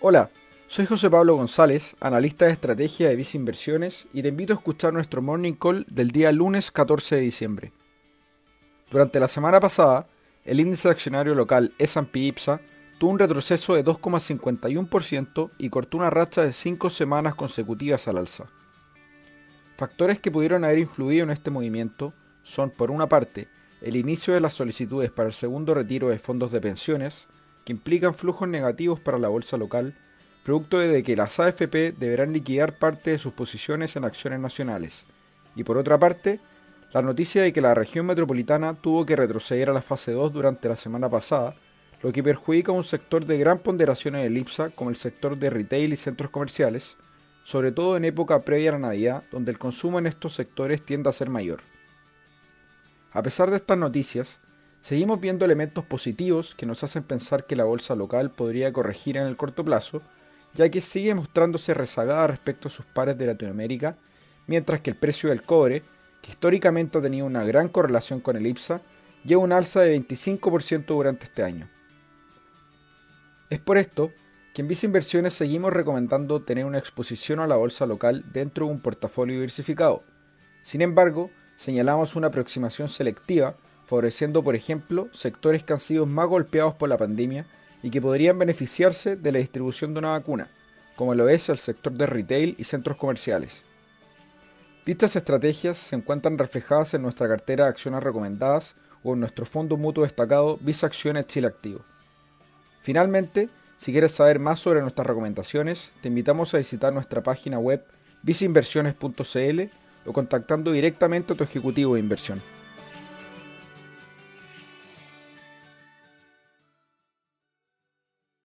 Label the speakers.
Speaker 1: Hola, soy José Pablo González, analista de estrategia de Visa Inversiones y te invito a escuchar nuestro morning call del día lunes 14 de diciembre. Durante la semana pasada, el índice accionario local S&P IPSA tuvo un retroceso de 2,51% y cortó una racha de 5 semanas consecutivas al alza. Factores que pudieron haber influido en este movimiento son, por una parte, el inicio de las solicitudes para el segundo retiro de fondos de pensiones, que implican flujos negativos para la bolsa local, producto de que las AFP deberán liquidar parte de sus posiciones en acciones nacionales, y por otra parte, la noticia de que la región metropolitana tuvo que retroceder a la fase 2 durante la semana pasada, lo que perjudica a un sector de gran ponderación en el IPSA como el sector de retail y centros comerciales, sobre todo en época previa a la Navidad, donde el consumo en estos sectores tiende a ser mayor. A pesar de estas noticias, seguimos viendo elementos positivos que nos hacen pensar que la bolsa local podría corregir en el corto plazo, ya que sigue mostrándose rezagada respecto a sus pares de Latinoamérica, mientras que el precio del cobre, que históricamente ha tenido una gran correlación con el IPSA, lleva un alza de 25% durante este año. Es por esto que en Visa Inversiones seguimos recomendando tener una exposición a la bolsa local dentro de un portafolio diversificado. Sin embargo, señalamos una aproximación selectiva, favoreciendo, por ejemplo, sectores que han sido más golpeados por la pandemia y que podrían beneficiarse de la distribución de una vacuna, como lo es el sector de retail y centros comerciales. Dichas estrategias se encuentran reflejadas en nuestra cartera de acciones recomendadas o en nuestro fondo mutuo destacado Visa Acciones Chile Activo. Finalmente, si quieres saber más sobre nuestras recomendaciones, te invitamos a visitar nuestra página web visainversiones.cl o contactando directamente a tu ejecutivo de inversión.